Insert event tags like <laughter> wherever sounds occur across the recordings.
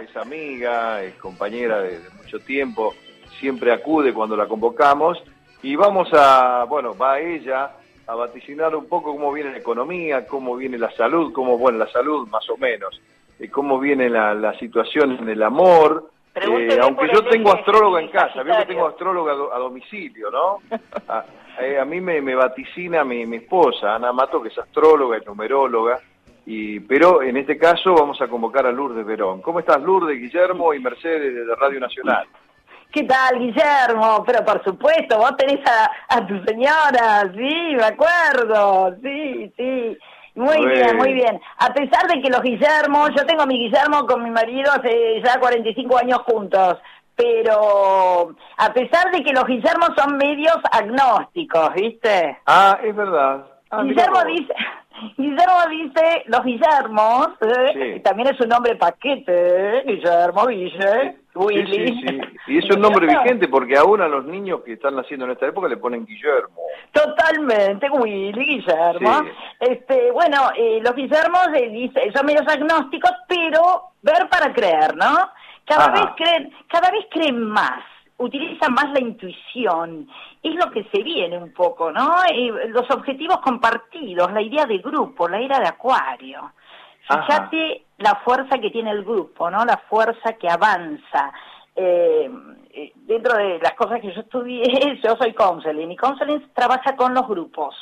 es amiga, es compañera de, de mucho tiempo, siempre acude cuando la convocamos y vamos a, bueno, va ella a vaticinar un poco cómo viene la economía, cómo viene la salud, cómo, bueno, la salud más o menos, eh, cómo viene la, la situación en el amor, eh, aunque yo tengo astróloga en casa, veo que tengo astróloga a, do- a domicilio, ¿no? A, eh, a mí me, me vaticina mi, mi esposa, Ana Mato, que es astróloga y numeróloga, y, pero en este caso vamos a convocar a Lourdes Verón. ¿Cómo estás, Lourdes, Guillermo y Mercedes de Radio Nacional? ¿Qué tal, Guillermo? Pero por supuesto, vos tenés a, a tu señora, sí, me acuerdo, sí, sí. Muy bien, muy bien. A pesar de que los Guillermos, yo tengo a mi Guillermo con mi marido hace ya 45 años juntos, pero a pesar de que los Guillermos son medios agnósticos, ¿viste? Ah, es verdad. Ah, Guillermo dice, Guillermo dice, los Guillermos, ¿eh? Sí. también es un nombre paquete, ¿eh? Guillermo, Guille, Willy. sí, sí. <laughs> Y es un nombre vigente porque aún a los niños que están naciendo en esta época le ponen Guillermo. Totalmente, Willy, Guillermo. Este, bueno, eh, los Guillermos eh, dice, son medios agnósticos, pero ver para creer, ¿no? Cada Ajá. vez creen, cada vez creen más, utilizan más la intuición. Es lo que se viene un poco, ¿no? Eh, los objetivos compartidos, la idea de grupo, la era de Acuario. Ajá. Fíjate la fuerza que tiene el grupo, ¿no? La fuerza que avanza. Eh, eh, dentro de las cosas que yo estudié, <laughs> yo soy counseling y counseling trabaja con los grupos.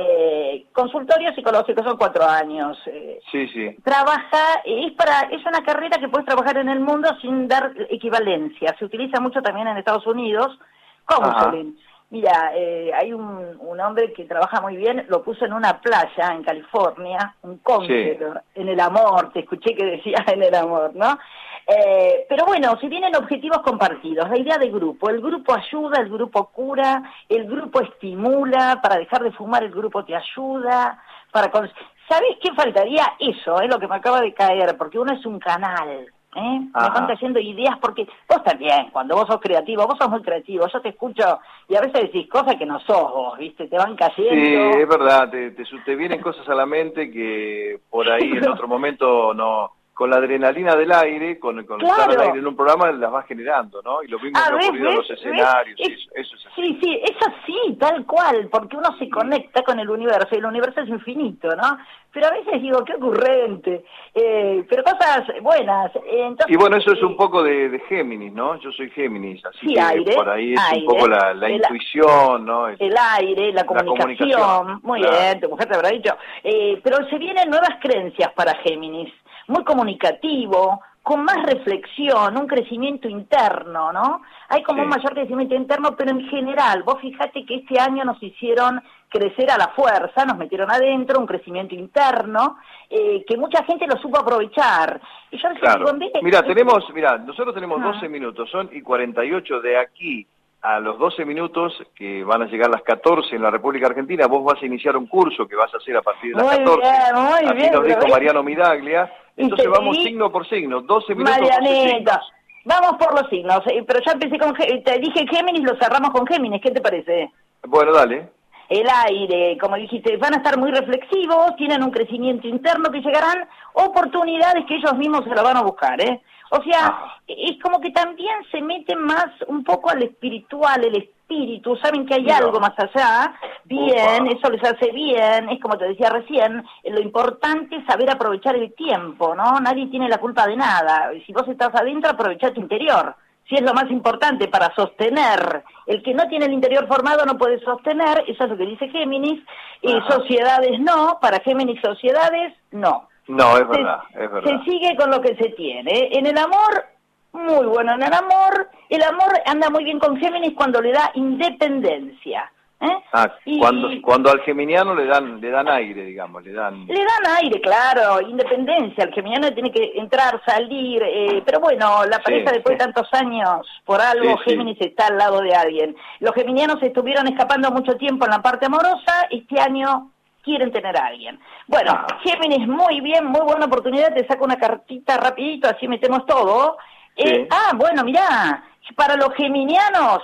Eh, consultorio psicológico son cuatro años. eh, Sí, sí. trabaja, es para, es una carrera que puedes trabajar en el mundo sin dar equivalencia. Se utiliza mucho también en Estados Unidos, counseling. Mira, eh, hay un, un hombre que trabaja muy bien, lo puso en una playa en California, un counselor, en el amor, te escuché que decía en el amor, ¿no? Eh, pero bueno, si vienen objetivos compartidos, la idea de grupo, el grupo ayuda, el grupo cura, el grupo estimula, para dejar de fumar el grupo te ayuda, para... con- ¿Sabés qué faltaría? Eso, es lo que me acaba de caer, porque uno es un canal, ¿eh? Me van cayendo ideas, porque vos también, cuando vos sos creativo, vos sos muy creativo, yo te escucho y a veces decís cosas que no sos vos, ¿viste? Te van Sí, cayendo. es verdad, te, te, te vienen cosas a la mente que por ahí <laughs> en otro momento no... Con la adrenalina del aire, con, con estar al aire en un programa, las vas generando, ¿no? Y lo mismo Ah, que ha ¿ves? ocurrido en los escenarios, ¿ves? eso, eso es así. Sí, sí, es así, tal cual, porque uno se conecta con el universo y el universo es infinito, ¿no? Pero a veces digo, qué ocurrente, eh, pero cosas buenas. entonces, Y bueno, eso es un poco de, de Géminis, ¿no? Yo soy Géminis, así Sí, que aire, por ahí es aire. un poco la, la El- intuición, ¿no? Es- el aire, la comunicación, comunicación, muy claro. bien, tu mujer te habrá dicho, Eh, pero se vienen nuevas creencias para Géminis, muy comunicativo, con más reflexión, un crecimiento interno, ¿no? Hay como Sí. un mayor crecimiento interno, pero en general, vos fíjate que este año nos hicieron crecer a la fuerza, nos metieron adentro, un crecimiento interno, eh, que mucha gente lo supo aprovechar. Y yo Claro. Mira, tenemos, mira, nosotros tenemos Ajá. 12 minutos, son y 48 de aquí a los 12 minutos, que van a llegar las 14 en la República Argentina, vos vas a iniciar un curso que vas a hacer a partir de las Muy 14. bien, muy Así bien, nos dijo Mariano Midaglia. Y Entonces vamos signo por signo, 12 minutos, 12 Marianita, vamos por los signos, pero ya empecé con, te dije Géminis, lo cerramos con Géminis, ¿qué te parece? Bueno, dale. El aire, como dijiste, van a estar muy reflexivos, tienen un crecimiento interno que llegarán oportunidades que ellos mismos se lo van a buscar, ¿eh? O sea, Ajá. es como que también se meten más un poco al espiritual, el espíritu, saben que hay Mira. algo más allá, bien, Upa. eso les hace bien, es como te decía recién, lo importante es saber aprovechar el tiempo, ¿no? Nadie tiene la culpa de nada, si vos estás adentro, aprovecha tu interior, si es lo más importante para sostener. El que no tiene el interior formado no puede sostener, eso es lo que dice Géminis, y sociedades no, para Géminis sociedades no. No, es Se- verdad, es verdad. Se sigue con lo que se tiene. En el amor, muy bueno en el amor. El amor anda muy bien con Géminis cuando le da independencia. ¿Eh? Ah, Y- cuando, cuando al geminiano le dan, le dan aire, digamos, le dan... Le dan aire, claro, independencia. El geminiano tiene que entrar, salir, eh, pero bueno, la Sí, pareja después de tantos años, por algo, Sí. Géminis está al lado de alguien. Los geminianos estuvieron escapando mucho tiempo en la parte amorosa, este año quieren tener a alguien. Bueno, Ajá. Géminis, muy bien, muy buena oportunidad, te saco una cartita rapidito, así metemos todo. Eh, ah, bueno, mirá, para los geminianos,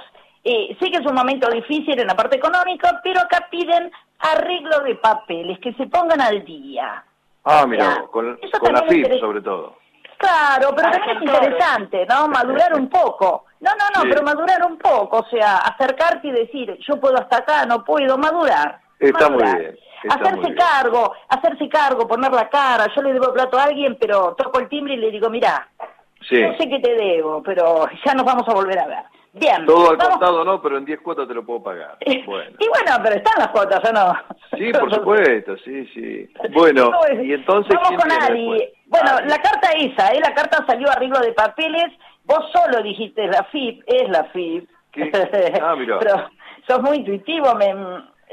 eh, sé que es un momento difícil en la parte económica, pero acá piden arreglo de papeles, que se pongan al día. Ah, O mira, sea, con, la FIP sobre todo. Claro, pero también es interesante, ¿no? Madurar un poco. No, no, no, pero madurar un poco, o sea, acercarte y decir, yo puedo hasta acá, no puedo, madurar. Está muy bien. hacerse cargo, hacerse cargo, poner la cara, yo le debo plato a alguien, pero toco el timbre y le digo, mira, no sé qué te debo, pero <laughs> ya nos vamos a volver a ver. Bien. Todo al contado no, pero en 10 cuotas te lo puedo pagar. Bueno. y bueno, pero están las cuotas, ¿o no? Sí, por <laughs> supuesto, sí, sí. Bueno, y entonces... Vamos con Ari. Bueno, la carta esa, ¿eh? La carta salió arriba de papeles. Vos solo dijiste la FIP, es la FIP. <laughs> Ah, mira. pero sos muy intuitivo. Me,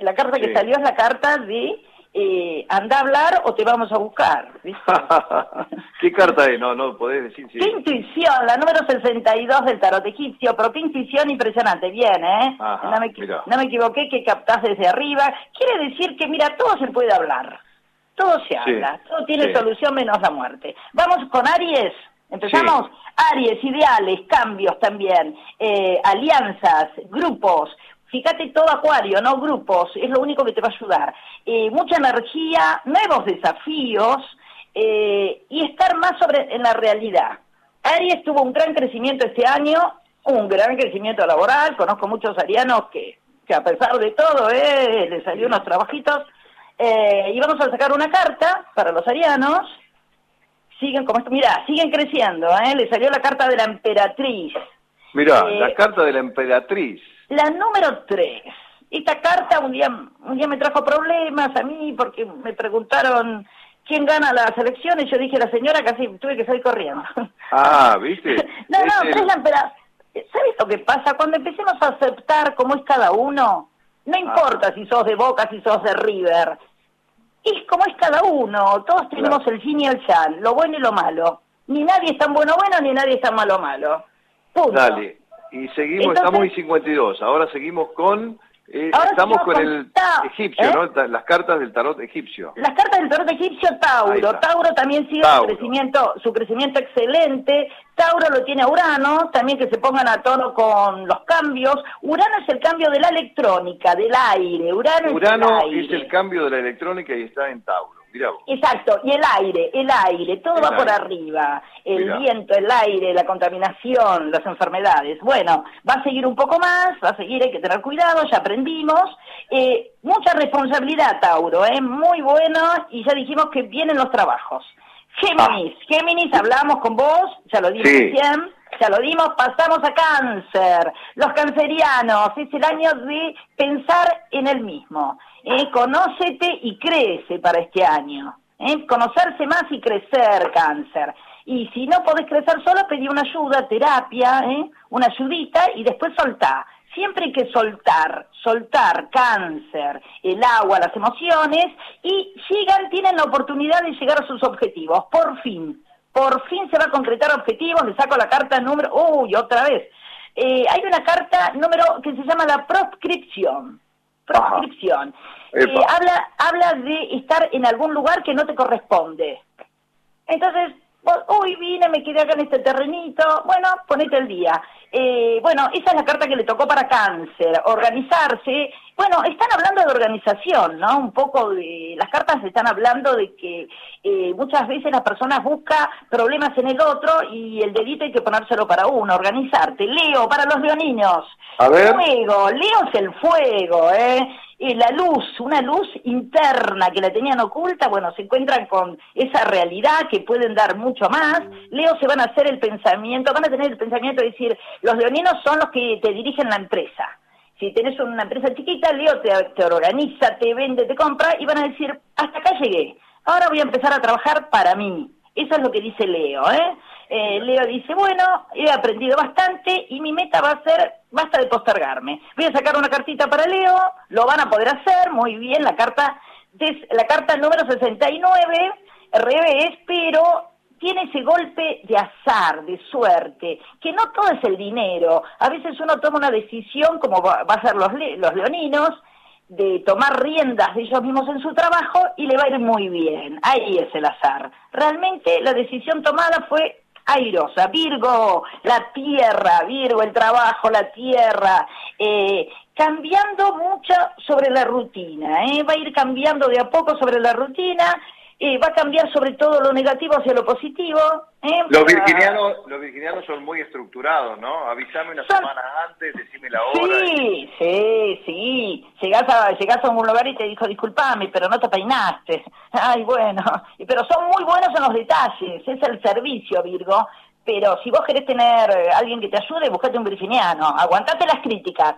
la carta que salió es la carta de eh, anda a hablar o te vamos a buscar. <laughs> ¿Qué carta es? No, no, podés decir. ¿Qué intuición? La número 62 del tarot egipcio, pero qué intuición impresionante. Bien, ¿eh? no, me, no, me, equivoqué, que captás desde arriba. Quiere decir que, mira, todo se puede hablar. Todo se habla, todo tiene solución menos la muerte. Vamos con Aries. Empezamos. Aries, ideales, cambios también, eh, alianzas, grupos, Fíjate todo Acuario, no grupos, es lo único que te va a ayudar. Eh, mucha energía, nuevos desafíos eh, y estar más sobre en la realidad. Aries tuvo un gran crecimiento este año, un gran crecimiento laboral, conozco muchos arianos que, que a pesar de todo, eh, les salió unos trabajitos. Eh, y vamos a sacar una carta para los arianos. Siguen como esto, mira, siguen creciendo, ¿eh? Le salió la carta de la emperatriz. Mira, la carta de la emperatriz. La número tres. Esta carta un día, un día me trajo problemas a mí porque me preguntaron quién gana las elecciones. Yo dije, la señora casi tuve que salir corriendo. Ah, ¿viste? <laughs> no, no, pero es la ¿Sabes lo que pasa? Cuando empecemos a aceptar cómo es cada uno, no ah. importa si sos de Boca, si sos de River, es como es cada uno. Todos tenemos el yin y el yang, lo bueno y lo malo. Ni nadie es tan bueno bueno, ni nadie es tan malo malo. Punto. Dale. Y seguimos, estamos en 52, ahora seguimos con... Eh, estamos con el egipcio, ¿eh? ¿no? Las cartas del tarot egipcio. Las cartas del tarot egipcio, Tauro. Tauro también sigue su crecimiento, su crecimiento excelente. Tauro lo tiene Urano, también que se pongan a tono con los cambios. Urano es el cambio de la electrónica, del aire. Urano, Urano es, el es el cambio de la electrónica y está en Tauro. Exacto, y el aire, el aire, todo va por arriba, el viento, el aire, la contaminación, las enfermedades. Bueno, va a seguir un poco más, va a seguir, hay que tener cuidado, ya aprendimos. Eh, mucha responsabilidad, Tauro, ¿eh? muy bueno, y ya dijimos que vienen los trabajos. Géminis, ah. Géminis, hablamos con vos, ya lo dimos recién, ya lo dimos, pasamos a cáncer. Los cancerianos, es el año de pensar en el mismo. ¿eh? Conócete y crece para este año. ¿eh? Conocerse más y crecer, cáncer. Y si no podés crecer solo, pedí una ayuda, terapia, ¿eh? una ayudita y después soltá. Siempre hay que soltar, soltar cáncer, el agua, las emociones y llegan, tienen la oportunidad de llegar a sus objetivos, por fin. Por fin se va a concretar objetivos, le saco la carta número, uy, otra vez. Eh, hay una carta número que se llama la proscripción. Proscripción. Eh, habla, habla de estar en algún lugar que no te corresponde. Entonces, uy, vine, me quedé acá en este terrenito, bueno, ponete el día. Eh, bueno, esa es la carta que le tocó para cáncer, organizarse. Bueno, están hablando de organización, ¿no? Un poco de... Las cartas están hablando de que eh, muchas veces la persona busca problemas en el otro y el dedito hay que ponérselo para uno, organizarte. Leo, para los leoninos. A ver. Fuego, Leo es el fuego, ¿eh? y la luz, una luz interna que la tenían oculta, bueno, se encuentran con esa realidad que pueden dar mucho más. Leo se van a hacer el pensamiento, van a tener el pensamiento de decir, los leoninos son los que te dirigen la empresa. Si tenés una empresa chiquita, Leo te, te organiza, te vende, te compra y van a decir, hasta acá llegué, ahora voy a empezar a trabajar para mí. Eso es lo que dice Leo, ¿eh? Eh, Leo dice, bueno, he aprendido bastante y mi meta va a ser, basta de postergarme. Voy a sacar una cartita para Leo, lo van a poder hacer, muy bien, la carta, la carta número 69, revés, pero tiene ese golpe de azar, de suerte, que no todo es el dinero. A veces uno toma una decisión, como va a ser los, los leoninos, de tomar riendas de ellos mismos en su trabajo y le va a ir muy bien. Ahí es el azar. Realmente la decisión tomada fue airosa. Virgo, la tierra, Virgo, el trabajo, la tierra, eh, cambiando mucho sobre la rutina, ¿eh? va a ir cambiando de a poco sobre la rutina, eh, va a cambiar sobre todo lo negativo hacia lo positivo. ¿eh? Los, virginianos, los virginianos son muy estructurados, ¿no? Avísame una semana antes, decime la hora. Sí, sí, sí. Llegás a, llegás a un lugar y te dijo, disculpame, pero no te peinaste. <laughs> Ay, bueno. Pero son muy buenos en los detalles, es el servicio, Virgo. Pero si vos querés tener eh, alguien que te ayude, buscate un virginiano. Aguantate las críticas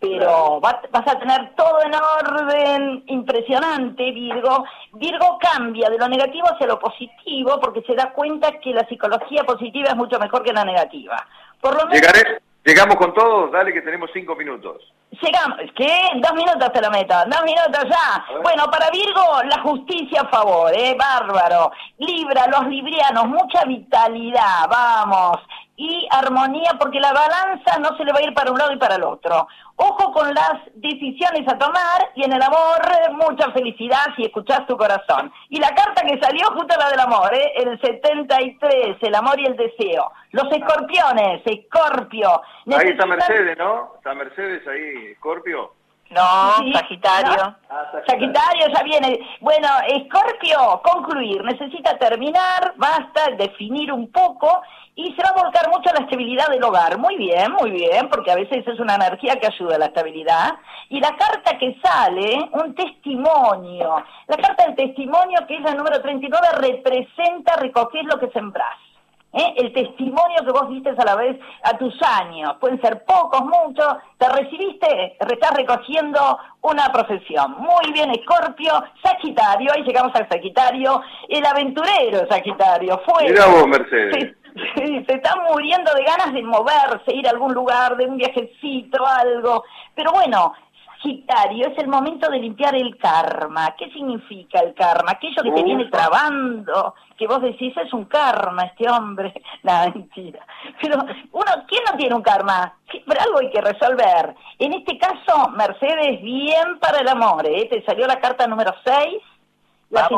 pero vas, a tener todo en orden impresionante, Virgo. Virgo cambia de lo negativo hacia lo positivo porque se da cuenta que la psicología positiva es mucho mejor que la negativa. Por lo menos, Llegaré, llegamos con todos, dale que tenemos cinco minutos. Llegamos, ¿qué? Dos minutos te lo meto, dos minutos ya. Bueno, para Virgo, la justicia a favor, ¿eh? Bárbaro. Libra, los librianos, mucha vitalidad, vamos y armonía porque la balanza no se le va a ir para un lado y para el otro. Ojo con las decisiones a tomar y en el amor mucha felicidad si escuchás tu corazón. Y la carta que salió justo la del amor, ¿eh? el 73, el amor y el deseo. Los escorpiones, escorpio. Ahí está Mercedes, ¿no? Está Mercedes ahí, escorpio. No, Sagitario. Ah, Sagitario. ya viene. Bueno, Escorpio, concluir. Necesita terminar, basta, definir un poco y se va a volcar mucho la estabilidad del hogar. Muy bien, muy bien, porque a veces es una energía que ayuda a la estabilidad. Y la carta que sale, un testimonio. La carta del testimonio, que es la número 39, representa recoger lo que sembrás. ¿Eh? el testimonio que vos diste a la vez a tus años. Pueden ser pocos, muchos. Te recibiste, estás recogiendo una profesión. Muy bien, Escorpio, Sagitario, ahí llegamos al Sagitario, el aventurero Sagitario. Fue. Mira vos, Mercedes. Se, se está muriendo de ganas de moverse, ir a algún lugar, de un viajecito, algo. Pero bueno, Sagitario, es el momento de limpiar el karma. ¿Qué significa el karma? Aquello que te viene trabando, que vos decís es un karma este hombre. <laughs> La mentira. Pero uno, ¿quién no tiene un karma? Pero algo hay que resolver. En este caso, Mercedes, bien para el amor, ¿eh? Te salió la carta número 6, la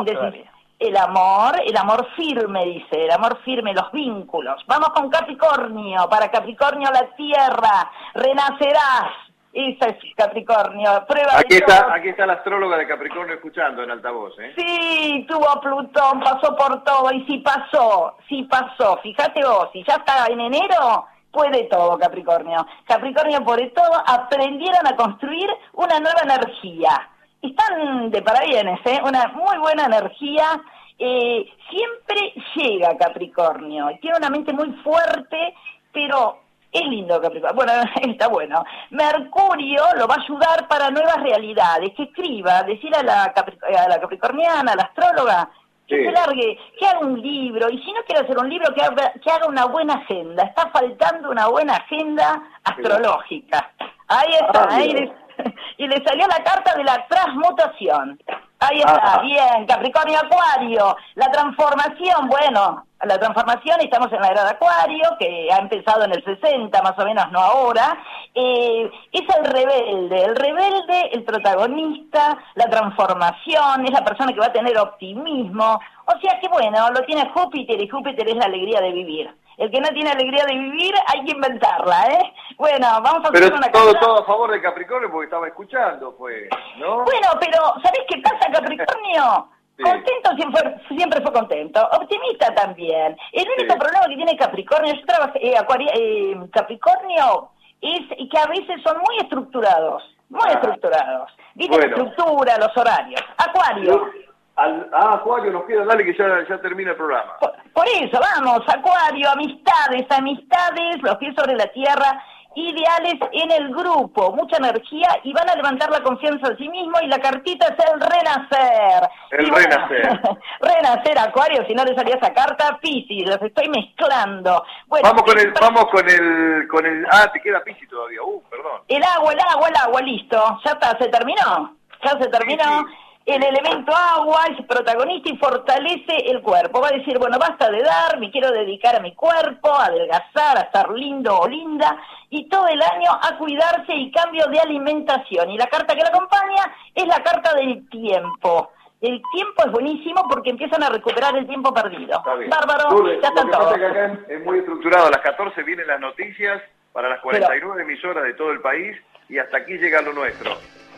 El amor, el amor firme, dice, el amor firme, los vínculos. Vamos con Capricornio, para Capricornio la tierra, renacerás, esa es Capricornio. Prueba aquí, está, aquí está la astróloga de Capricornio escuchando en altavoz. ¿eh? Sí, tuvo Plutón, pasó por todo y sí pasó, sí pasó. Fíjate vos, si ya está en enero, puede todo Capricornio. Capricornio puede todo, aprendieron a construir una nueva energía. Están de parabienes, ¿eh? una muy buena energía. Eh, siempre llega Capricornio, tiene una mente muy fuerte, pero es lindo Capricornio. Bueno, <laughs> está bueno. Mercurio lo va a ayudar para nuevas realidades. Que escriba, decir a la, a la capricorniana, a la astróloga, que se largue, que haga un libro. Y si no quiere hacer un libro, que haga, que haga una buena agenda. Está faltando una buena agenda astrológica. Ahí está. Ah, ahí <laughs> y le salió la carta de la transmutación. Ahí está, ah. bien, Capricornio Acuario, la transformación, bueno, la transformación, estamos en la era de Acuario, que ha empezado en el 60, más o menos, no ahora, eh, es el rebelde, el rebelde, el protagonista, la transformación, es la persona que va a tener optimismo, o sea que bueno, lo tiene Júpiter y Júpiter es la alegría de vivir. El que no tiene alegría de vivir hay que inventarla, ¿eh? Bueno, vamos a hacer una todo, todo a favor de Capricornio porque estaba escuchando, pues, ¿no? Bueno, pero ¿sabés qué pasa, Capricornio? Contento siempre, siempre fue contento, optimista también. El único problema que tiene Capricornio, yo trabajé, eh, eh, Capricornio, es que a veces son muy estructurados, muy ah. estructurados. Viste la estructura, los horarios. Acuario. ah, Acuario, nos queda, dale que ya, ya termina el programa. por eso, vamos, Acuario, amistades, amistades, los pies sobre la tierra ideales en el grupo, mucha energía y van a levantar la confianza en sí mismo y la cartita es el renacer. El renacer. <laughs> renacer, Acuario, si no le salía esa carta, Piscis, los estoy mezclando. vamos con el, vamos con el, con el, ah, te queda Piscis todavía, uh, perdón. El agua, el agua, el agua, listo, ya está, se terminó, ya se terminó el elemento agua es protagonista y fortalece el cuerpo. Va a decir, bueno, basta de dar, me quiero dedicar a mi cuerpo, a adelgazar, a estar lindo o linda, y todo el año a cuidarse y cambio de alimentación. Y la carta que la acompaña es la carta del tiempo. El tiempo es buenísimo porque empiezan a recuperar el tiempo perdido. Bárbaro, ya está todo. es muy estructurado. A las 14 vienen las noticias para las 49 emisoras de todo el país y hasta aquí llega lo nuestro.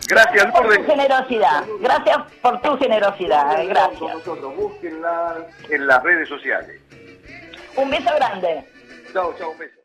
Gracias, por tu generosidad. Gracias por tu generosidad. Gracias. Nosotros, búsquenla en las redes sociales. Un beso grande. Chao, chao, un beso.